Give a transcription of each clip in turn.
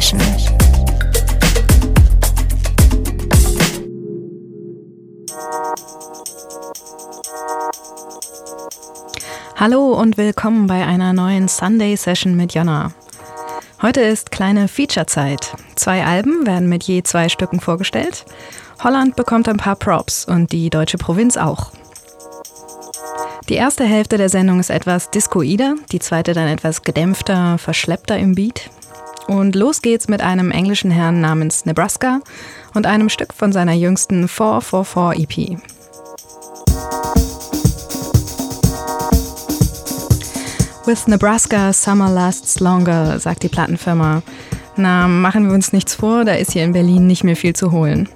Session. Hallo und willkommen bei einer neuen Sunday Session mit Jonna. Heute ist kleine Feature-Zeit. Zwei Alben werden mit je zwei Stücken vorgestellt. Holland bekommt ein paar Props und die deutsche Provinz auch. Die erste Hälfte der Sendung ist etwas discoider, die zweite dann etwas gedämpfter, verschleppter im Beat. Und los geht's mit einem englischen Herrn namens Nebraska und einem Stück von seiner jüngsten 444 EP. With Nebraska, summer lasts longer, sagt die Plattenfirma. Na, machen wir uns nichts vor, da ist hier in Berlin nicht mehr viel zu holen.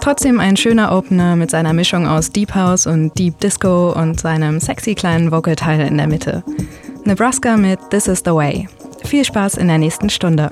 Trotzdem ein schöner Opener mit seiner Mischung aus Deep House und Deep Disco und seinem sexy kleinen Vocalteil in der Mitte. Nebraska mit This is the Way. Viel Spaß in der nächsten Stunde.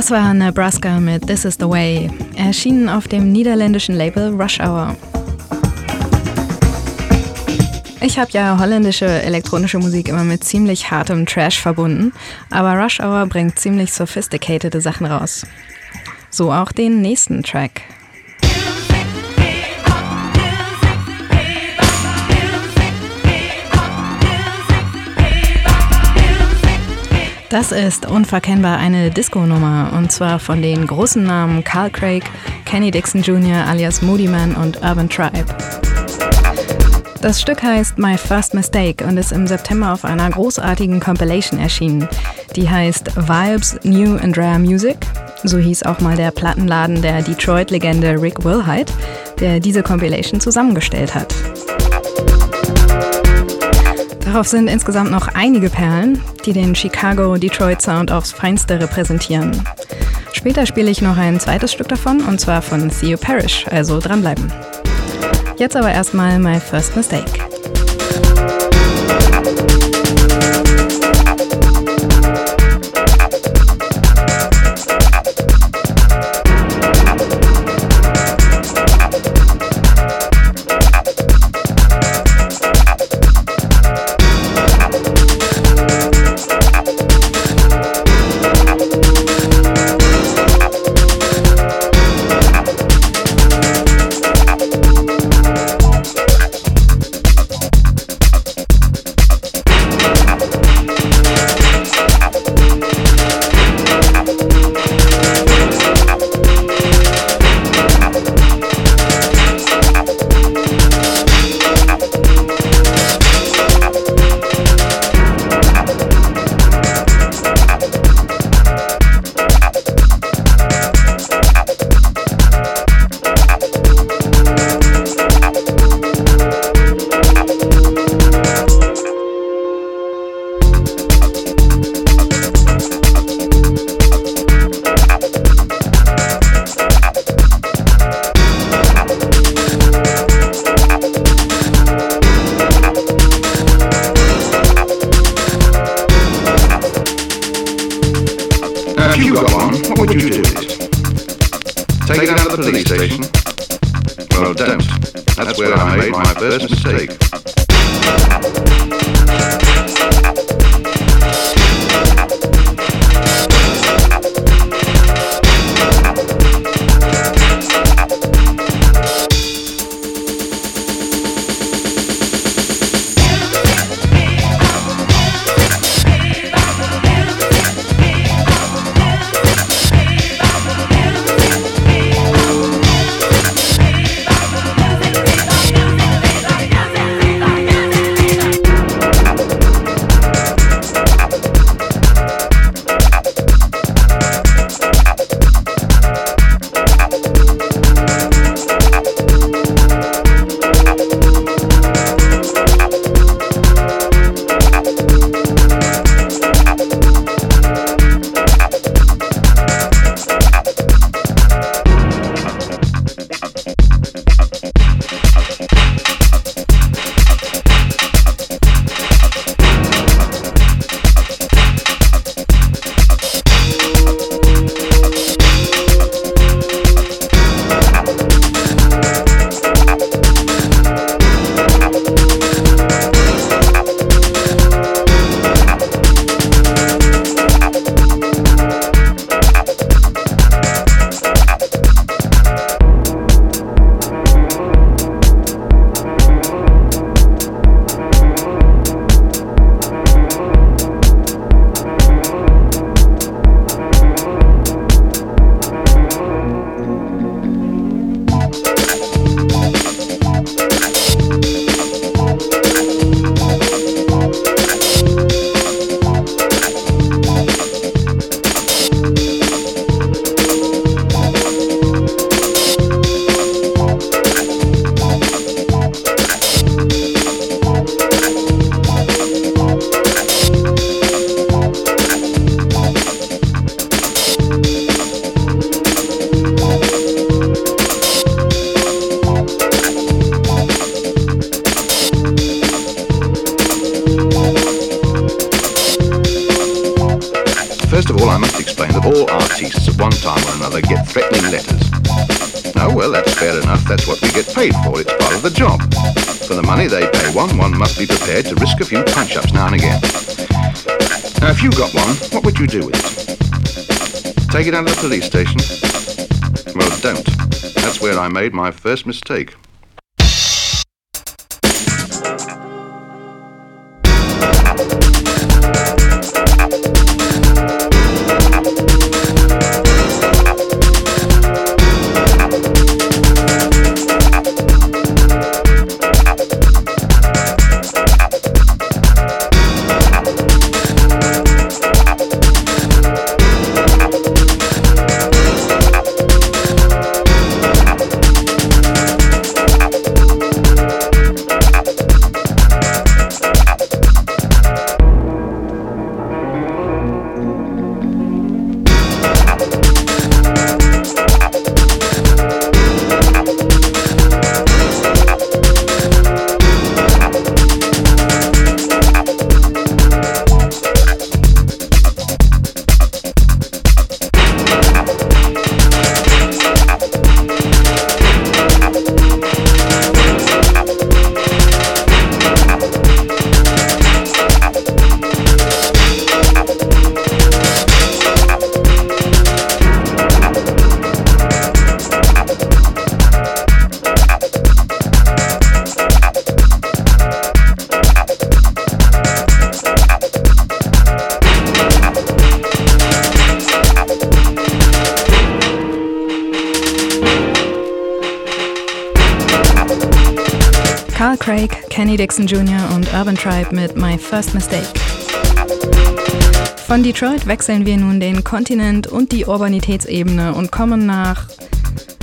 Das war Nebraska mit This is the Way, erschienen auf dem niederländischen Label Rush Hour. Ich habe ja holländische elektronische Musik immer mit ziemlich hartem Trash verbunden, aber Rush Hour bringt ziemlich sophisticated Sachen raus. So auch den nächsten Track. Das ist unverkennbar eine Disco-Nummer und zwar von den großen Namen Carl Craig, Kenny Dixon Jr. alias Moody Man und Urban Tribe. Das Stück heißt My First Mistake und ist im September auf einer großartigen Compilation erschienen. Die heißt Vibes New and Rare Music. So hieß auch mal der Plattenladen der Detroit-Legende Rick Wilhite, der diese Compilation zusammengestellt hat. Darauf sind insgesamt noch einige Perlen, die den Chicago-Detroit Sound aufs Feinste repräsentieren. Später spiele ich noch ein zweites Stück davon, und zwar von Theo Parrish, also dranbleiben. Jetzt aber erstmal My First Mistake. Made my first mistake. Dixon Jr. und Urban Tribe mit My First Mistake. Von Detroit wechseln wir nun den Kontinent und die Urbanitätsebene und kommen nach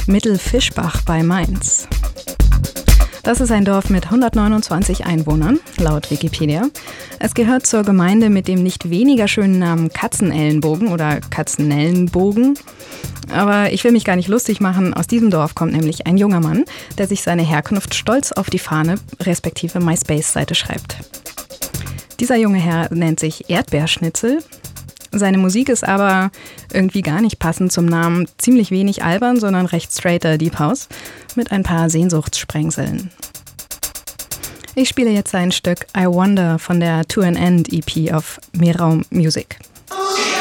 Mittelfischbach bei Mainz. Das ist ein Dorf mit 129 Einwohnern, laut Wikipedia. Es gehört zur Gemeinde mit dem nicht weniger schönen Namen Katzenellenbogen oder Katzenellenbogen. Aber ich will mich gar nicht lustig machen. Aus diesem Dorf kommt nämlich ein junger Mann, der sich seine Herkunft stolz auf die Fahne respektive MySpace-Seite schreibt. Dieser junge Herr nennt sich Erdbeerschnitzel. Seine Musik ist aber irgendwie gar nicht passend zum Namen. Ziemlich wenig albern, sondern recht straighter Deep House mit ein paar Sehnsuchtssprengseln. Ich spiele jetzt ein Stück I Wonder von der To an End EP auf Meerraum Music. no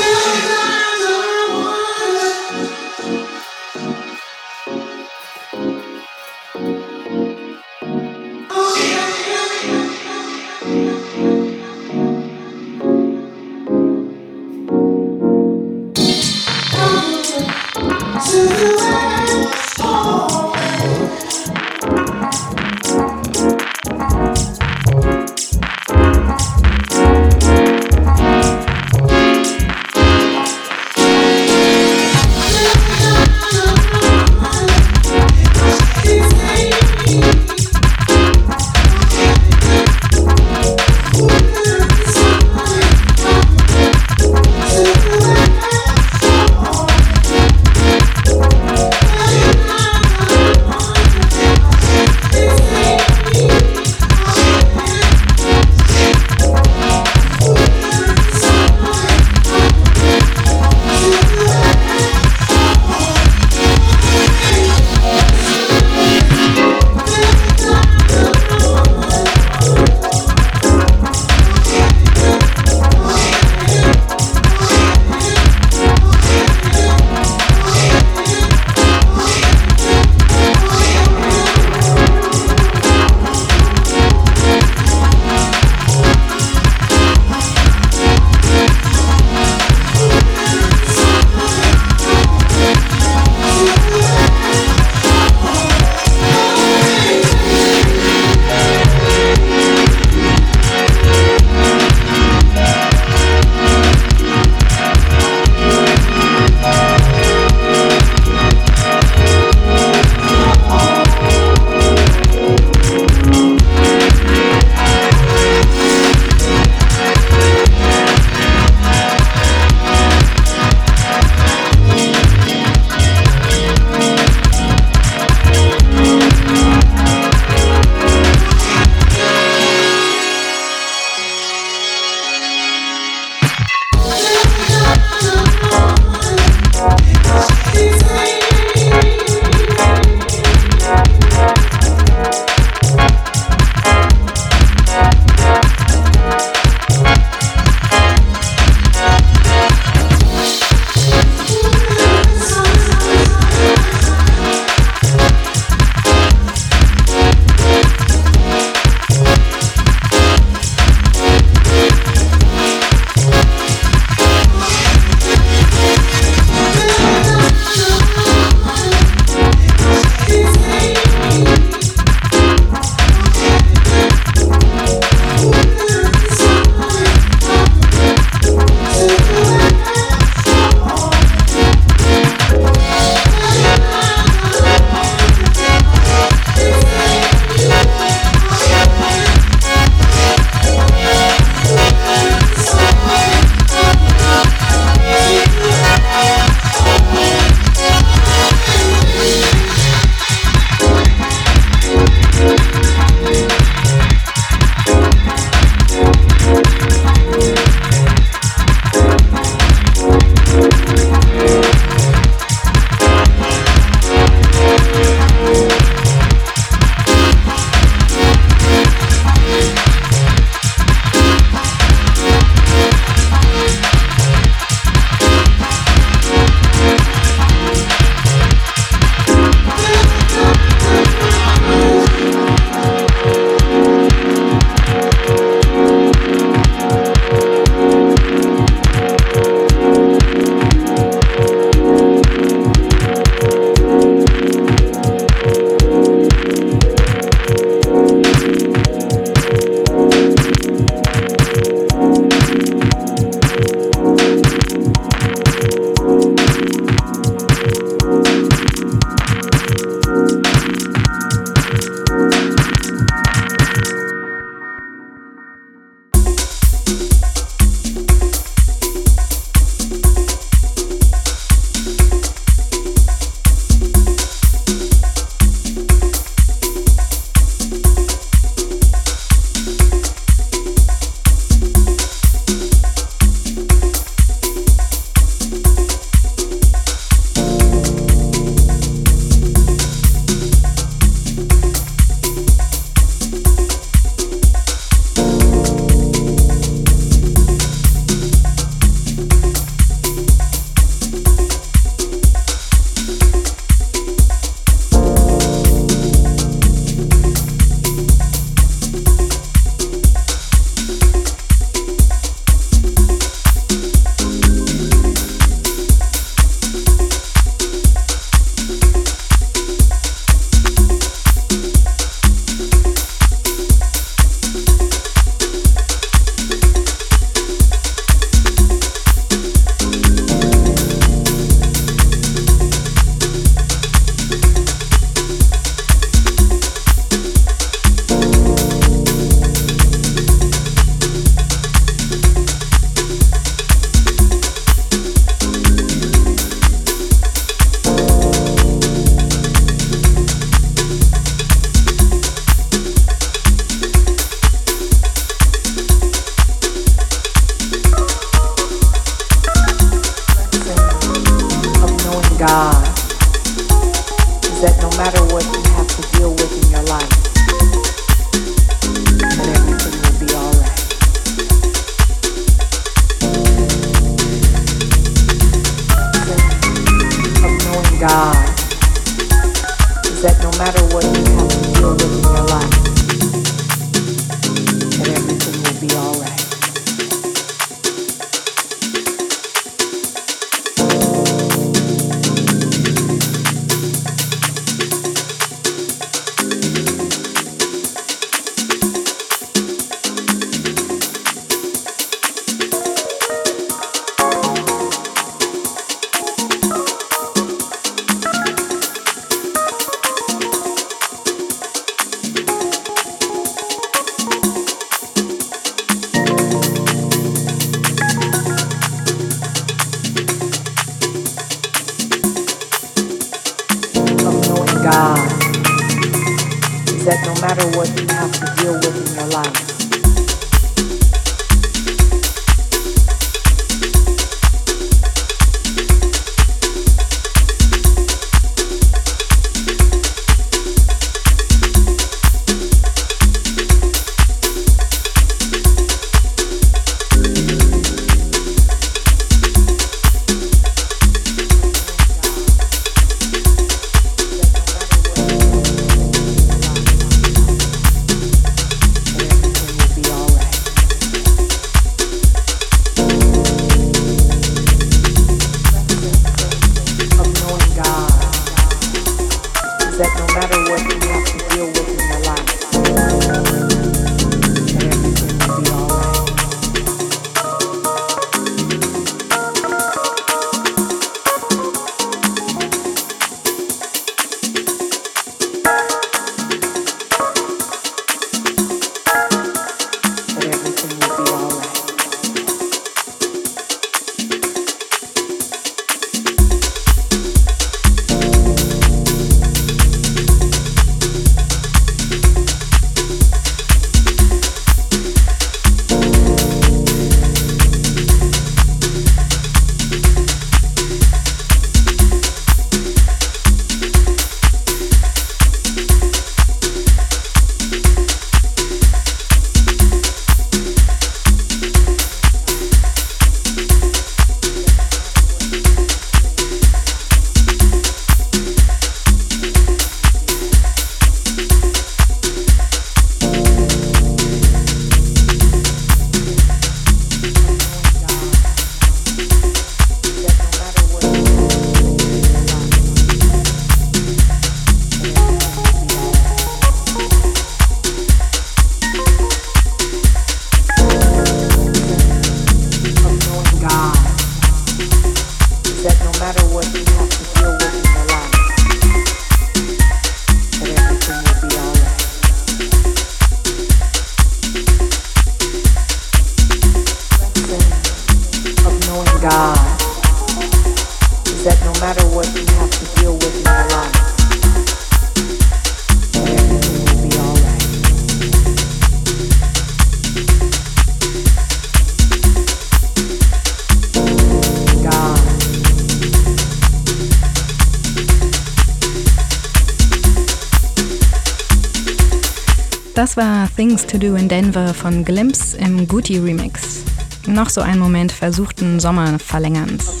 Das war Things to Do in Denver von Glimpse im Gucci Remix. Noch so ein Moment versuchten Sommerverlängerns.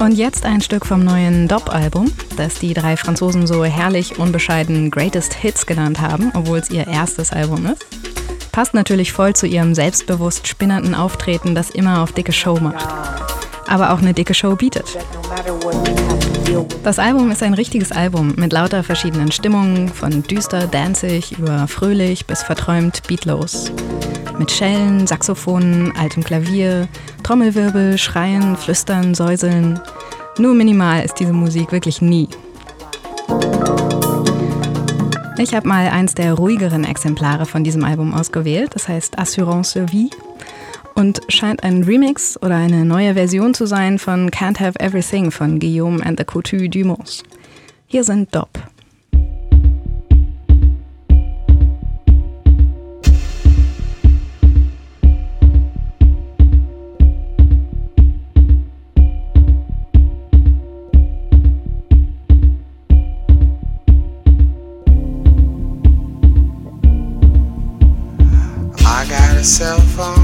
Und jetzt ein Stück vom neuen Dop-Album, das die drei Franzosen so herrlich unbescheiden Greatest Hits genannt haben, obwohl es ihr erstes Album ist. Passt natürlich voll zu ihrem selbstbewusst spinnernden Auftreten, das immer auf dicke Show macht. Aber auch eine dicke Show bietet. Das Album ist ein richtiges Album mit lauter verschiedenen Stimmungen, von düster, danzig über fröhlich bis verträumt beatlos. Mit Schellen, Saxophonen, altem Klavier, Trommelwirbel, Schreien, Flüstern, Säuseln. Nur minimal ist diese Musik wirklich nie. Ich habe mal eins der ruhigeren Exemplare von diesem Album ausgewählt, das heißt Assurance Vie und scheint ein Remix oder eine neue Version zu sein von Can't Have Everything von Guillaume and the Couture Dumont. Hier sind Dop. cell phone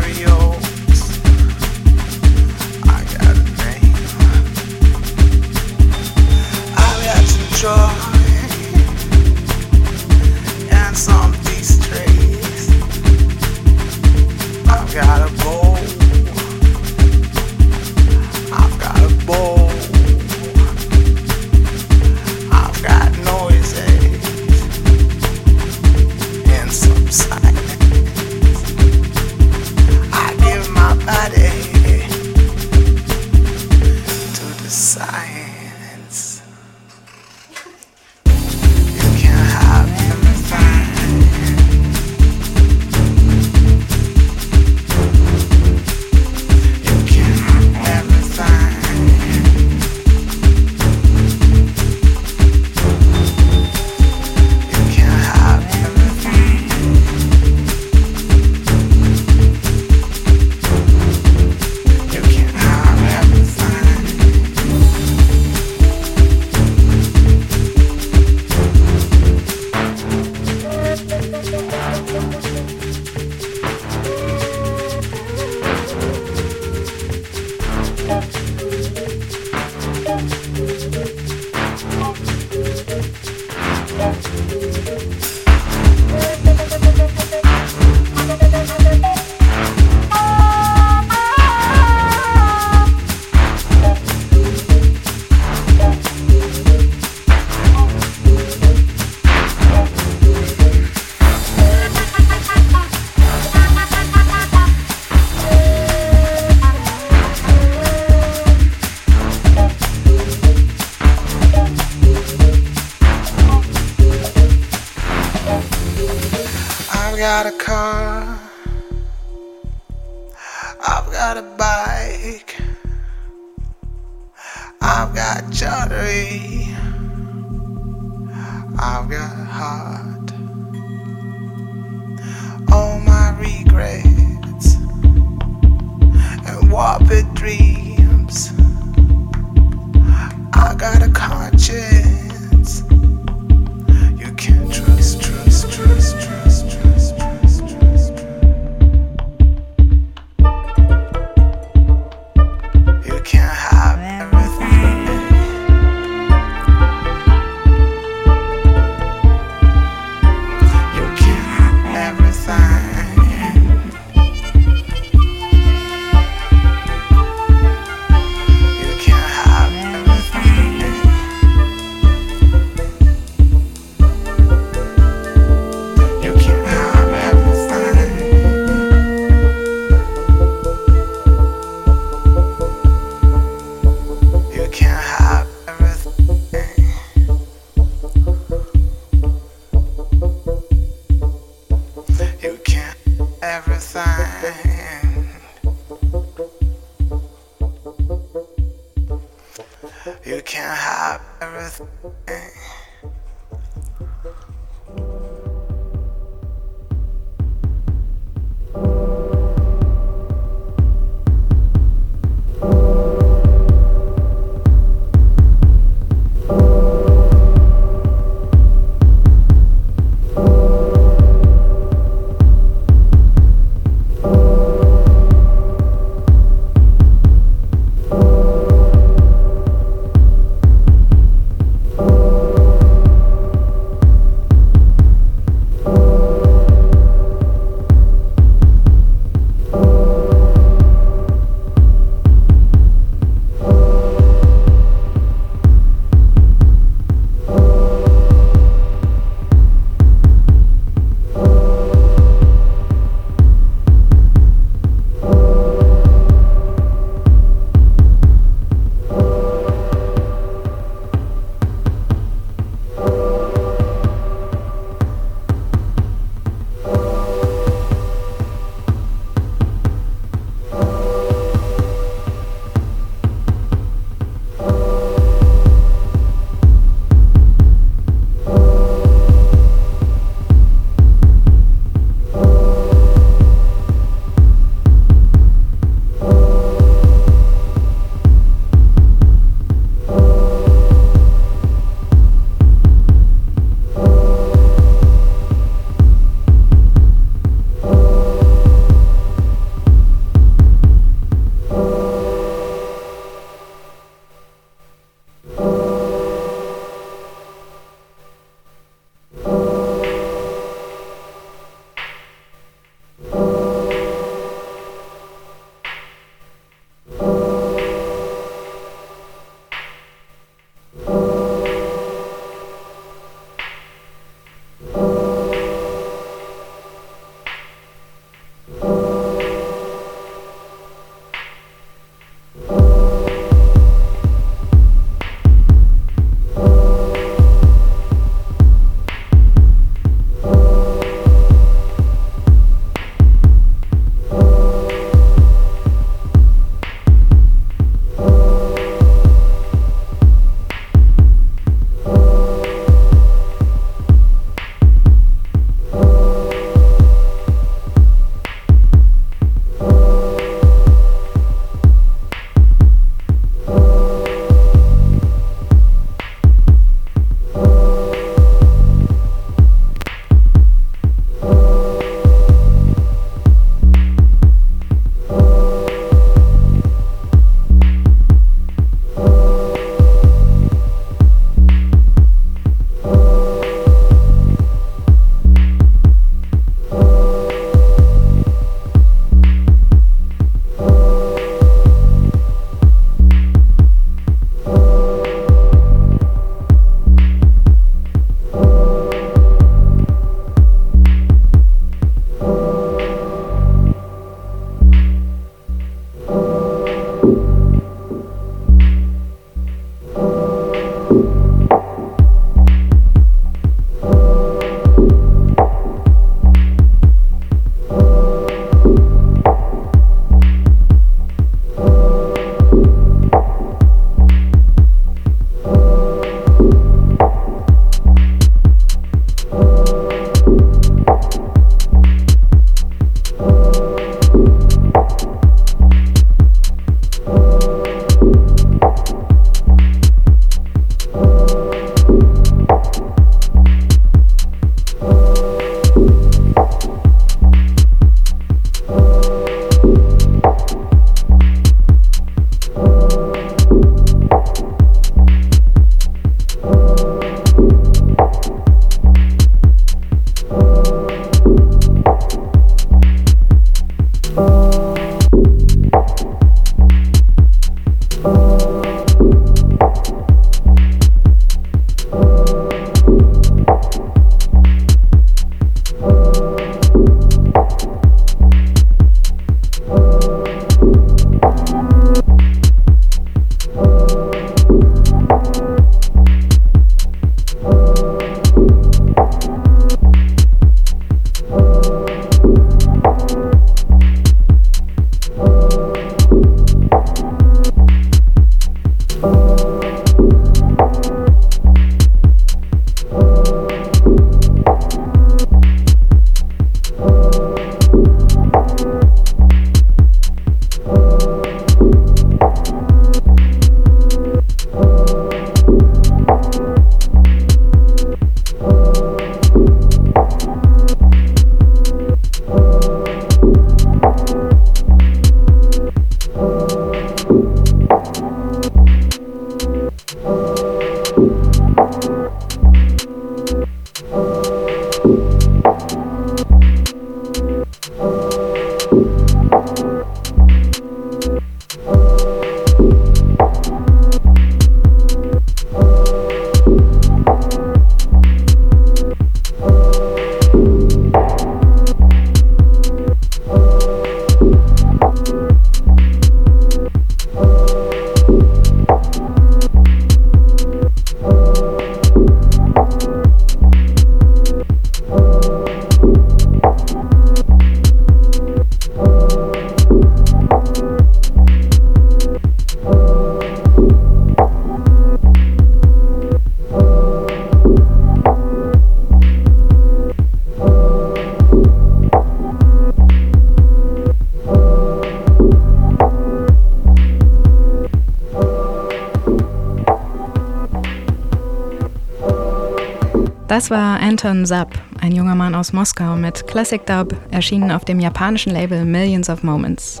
Das war Anton Zapp, ein junger Mann aus Moskau mit Classic Dub, erschienen auf dem japanischen Label Millions of Moments.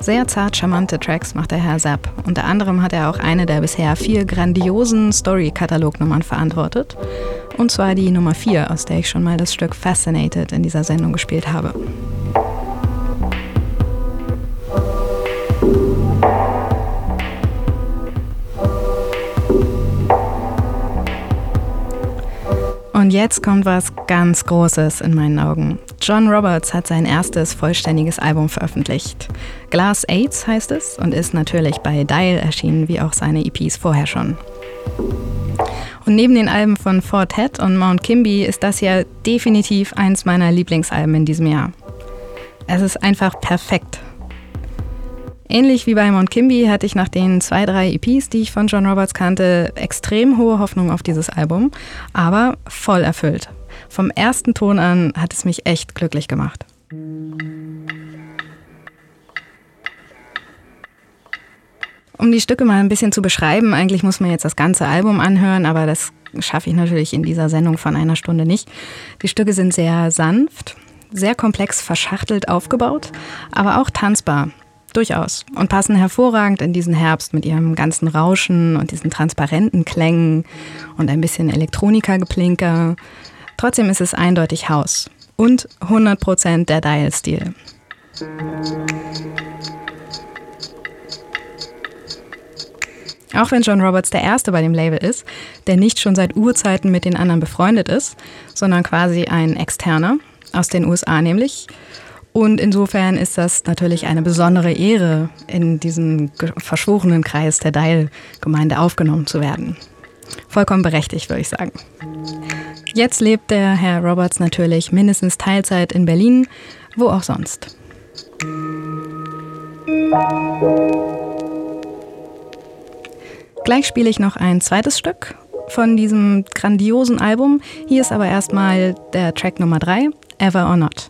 Sehr zart charmante Tracks macht der Herr Zapp. Unter anderem hat er auch eine der bisher vier grandiosen Story-Katalognummern verantwortet. Und zwar die Nummer 4, aus der ich schon mal das Stück Fascinated in dieser Sendung gespielt habe. Jetzt kommt was ganz Großes in meinen Augen. John Roberts hat sein erstes vollständiges Album veröffentlicht. Glass AIDS heißt es und ist natürlich bei Dial erschienen, wie auch seine EPs vorher schon. Und neben den Alben von Fortet und Mount Kimby ist das ja definitiv eins meiner Lieblingsalben in diesem Jahr. Es ist einfach perfekt Ähnlich wie bei Mount Kimby hatte ich nach den zwei, drei EPs, die ich von John Roberts kannte, extrem hohe Hoffnung auf dieses Album, aber voll erfüllt. Vom ersten Ton an hat es mich echt glücklich gemacht. Um die Stücke mal ein bisschen zu beschreiben, eigentlich muss man jetzt das ganze Album anhören, aber das schaffe ich natürlich in dieser Sendung von einer Stunde nicht. Die Stücke sind sehr sanft, sehr komplex verschachtelt aufgebaut, aber auch tanzbar. Durchaus. Und passen hervorragend in diesen Herbst mit ihrem ganzen Rauschen und diesen transparenten Klängen und ein bisschen Elektronika-Geplinker. Trotzdem ist es eindeutig Haus. Und 100% der Dial-Stil. Auch wenn John Roberts der Erste bei dem Label ist, der nicht schon seit Urzeiten mit den anderen befreundet ist, sondern quasi ein Externer, aus den USA nämlich, und insofern ist das natürlich eine besondere Ehre, in diesen verschworenen Kreis der Dial-Gemeinde aufgenommen zu werden. Vollkommen berechtigt, würde ich sagen. Jetzt lebt der Herr Roberts natürlich mindestens Teilzeit in Berlin, wo auch sonst. Gleich spiele ich noch ein zweites Stück von diesem grandiosen Album. Hier ist aber erstmal der Track Nummer 3, Ever or Not.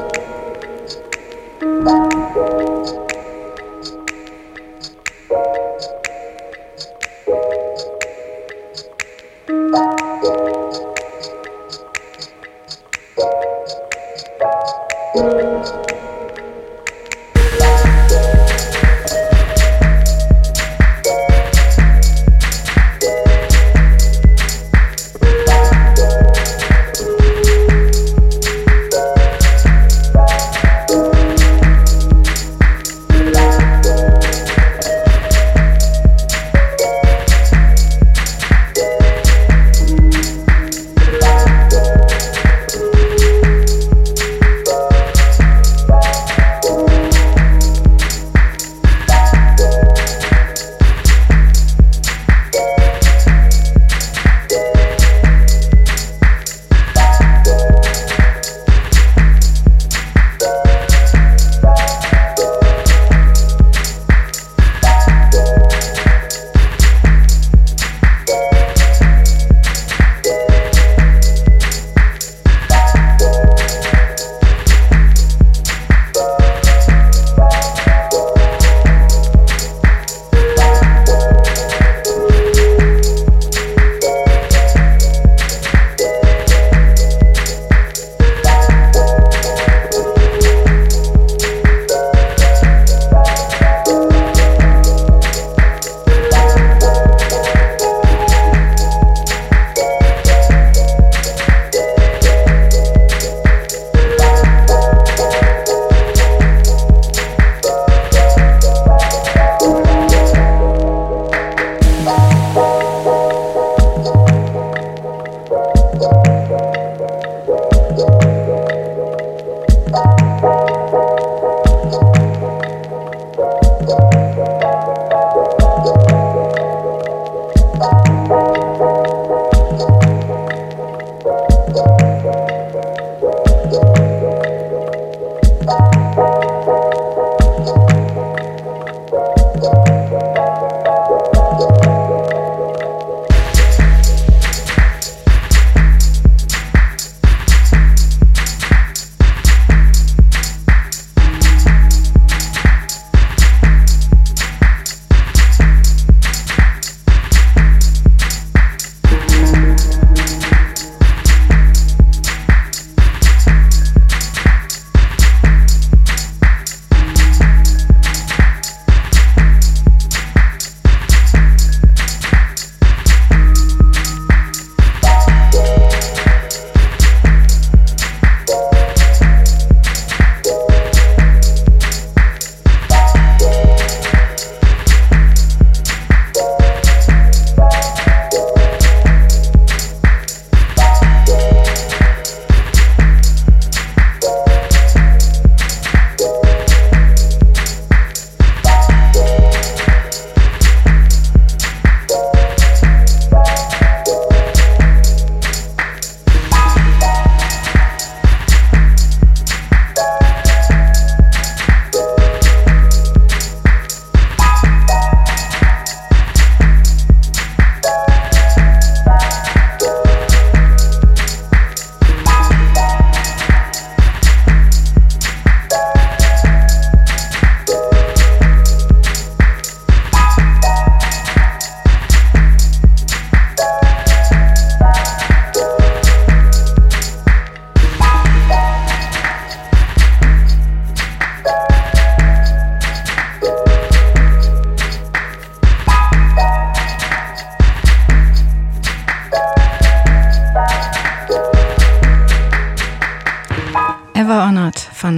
Música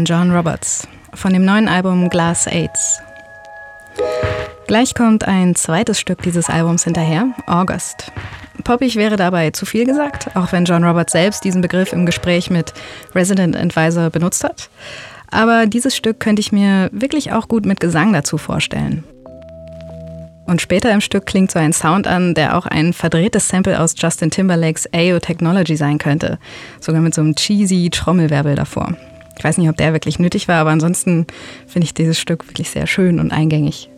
John Roberts von dem neuen Album Glass Aids. Gleich kommt ein zweites Stück dieses Albums hinterher, August. Poppig wäre dabei zu viel gesagt, auch wenn John Roberts selbst diesen Begriff im Gespräch mit Resident Advisor benutzt hat. Aber dieses Stück könnte ich mir wirklich auch gut mit Gesang dazu vorstellen. Und später im Stück klingt so ein Sound an, der auch ein verdrehtes Sample aus Justin Timberlakes AO Technology sein könnte. Sogar mit so einem cheesy Trommelwirbel davor. Ich weiß nicht, ob der wirklich nötig war, aber ansonsten finde ich dieses Stück wirklich sehr schön und eingängig.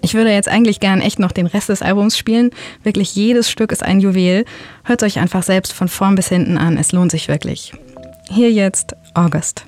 Ich würde jetzt eigentlich gern echt noch den Rest des Albums spielen. Wirklich jedes Stück ist ein Juwel. Hört euch einfach selbst von vorn bis hinten an. Es lohnt sich wirklich. Hier jetzt August.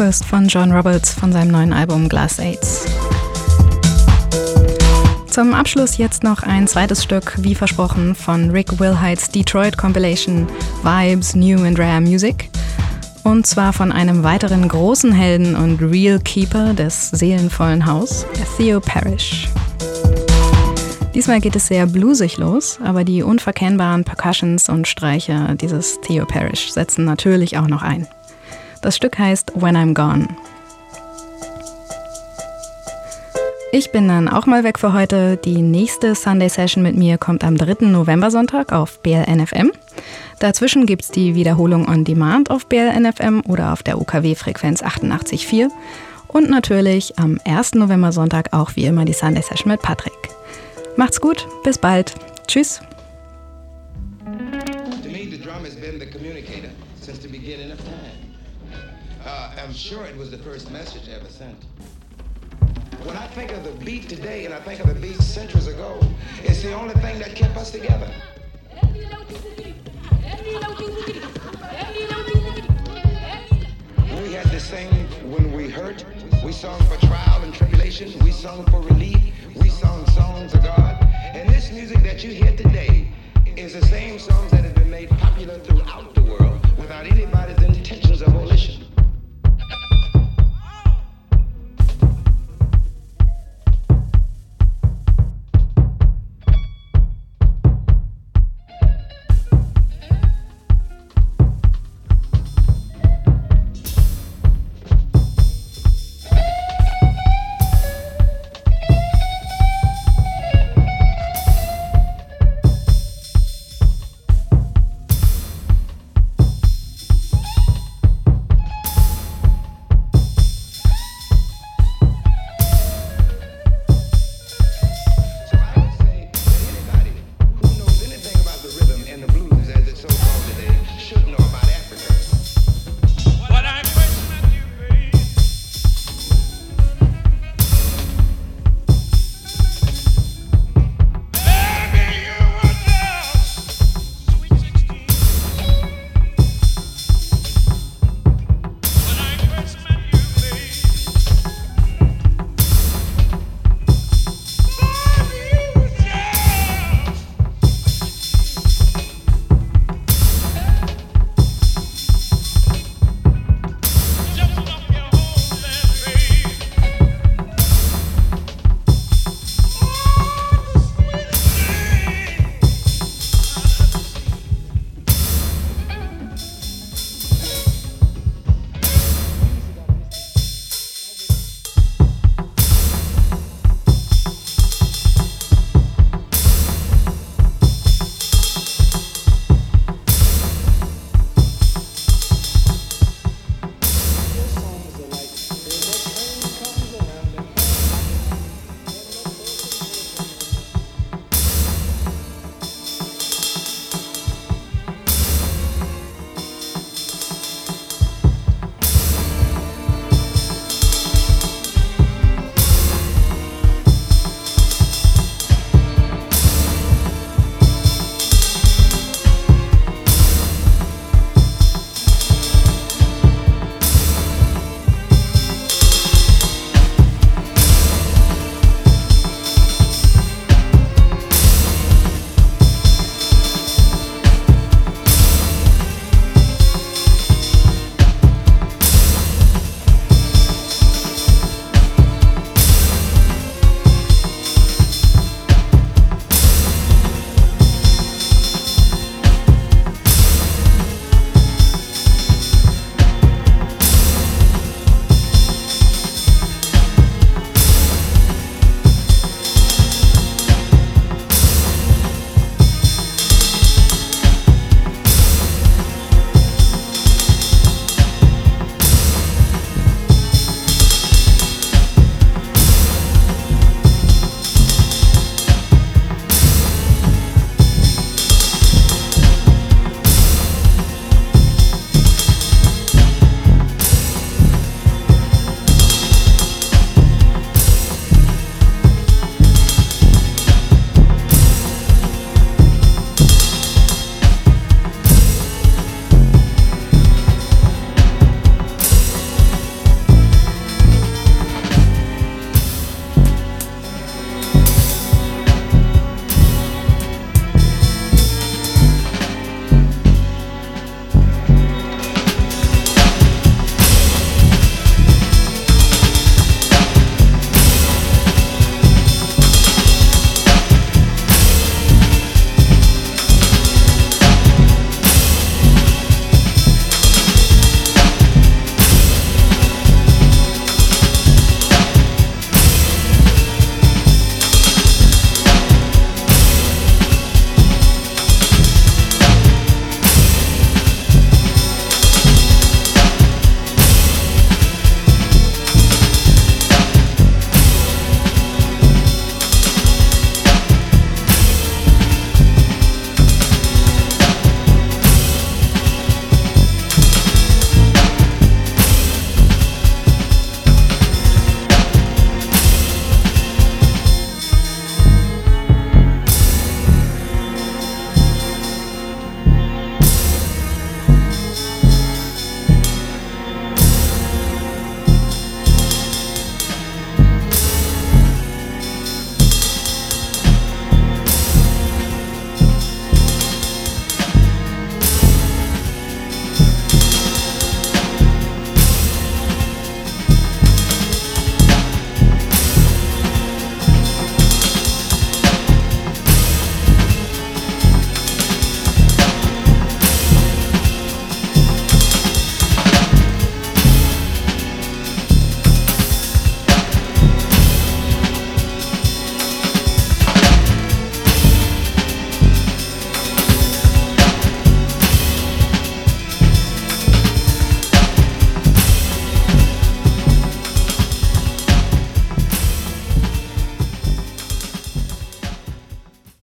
August von John Roberts von seinem neuen Album Glass Aids. Zum Abschluss jetzt noch ein zweites Stück, wie versprochen, von Rick Wilhites Detroit Compilation Vibes, New and Rare Music. Und zwar von einem weiteren großen Helden und Real Keeper des seelenvollen Haus, Theo Parrish. Diesmal geht es sehr bluesig los, aber die unverkennbaren Percussions und Streicher dieses Theo Parrish setzen natürlich auch noch ein. Das Stück heißt When I'm Gone. Ich bin dann auch mal weg für heute. Die nächste Sunday Session mit mir kommt am 3. November-Sonntag auf BLNFM. Dazwischen gibt es die Wiederholung on Demand auf BLNFM oder auf der UKW-Frequenz 88.4. Und natürlich am 1. November-Sonntag auch wie immer die Sunday Session mit Patrick. Macht's gut, bis bald. Tschüss. sure it was the first message ever sent. When I think of the beat today and I think of the beat centuries ago, it's the only thing that kept us together. We had the same when we hurt. We sung for trial and tribulation. We sung for relief. We sung songs of God. And this music that you hear today is the same songs that have been made popular throughout the world without anybody.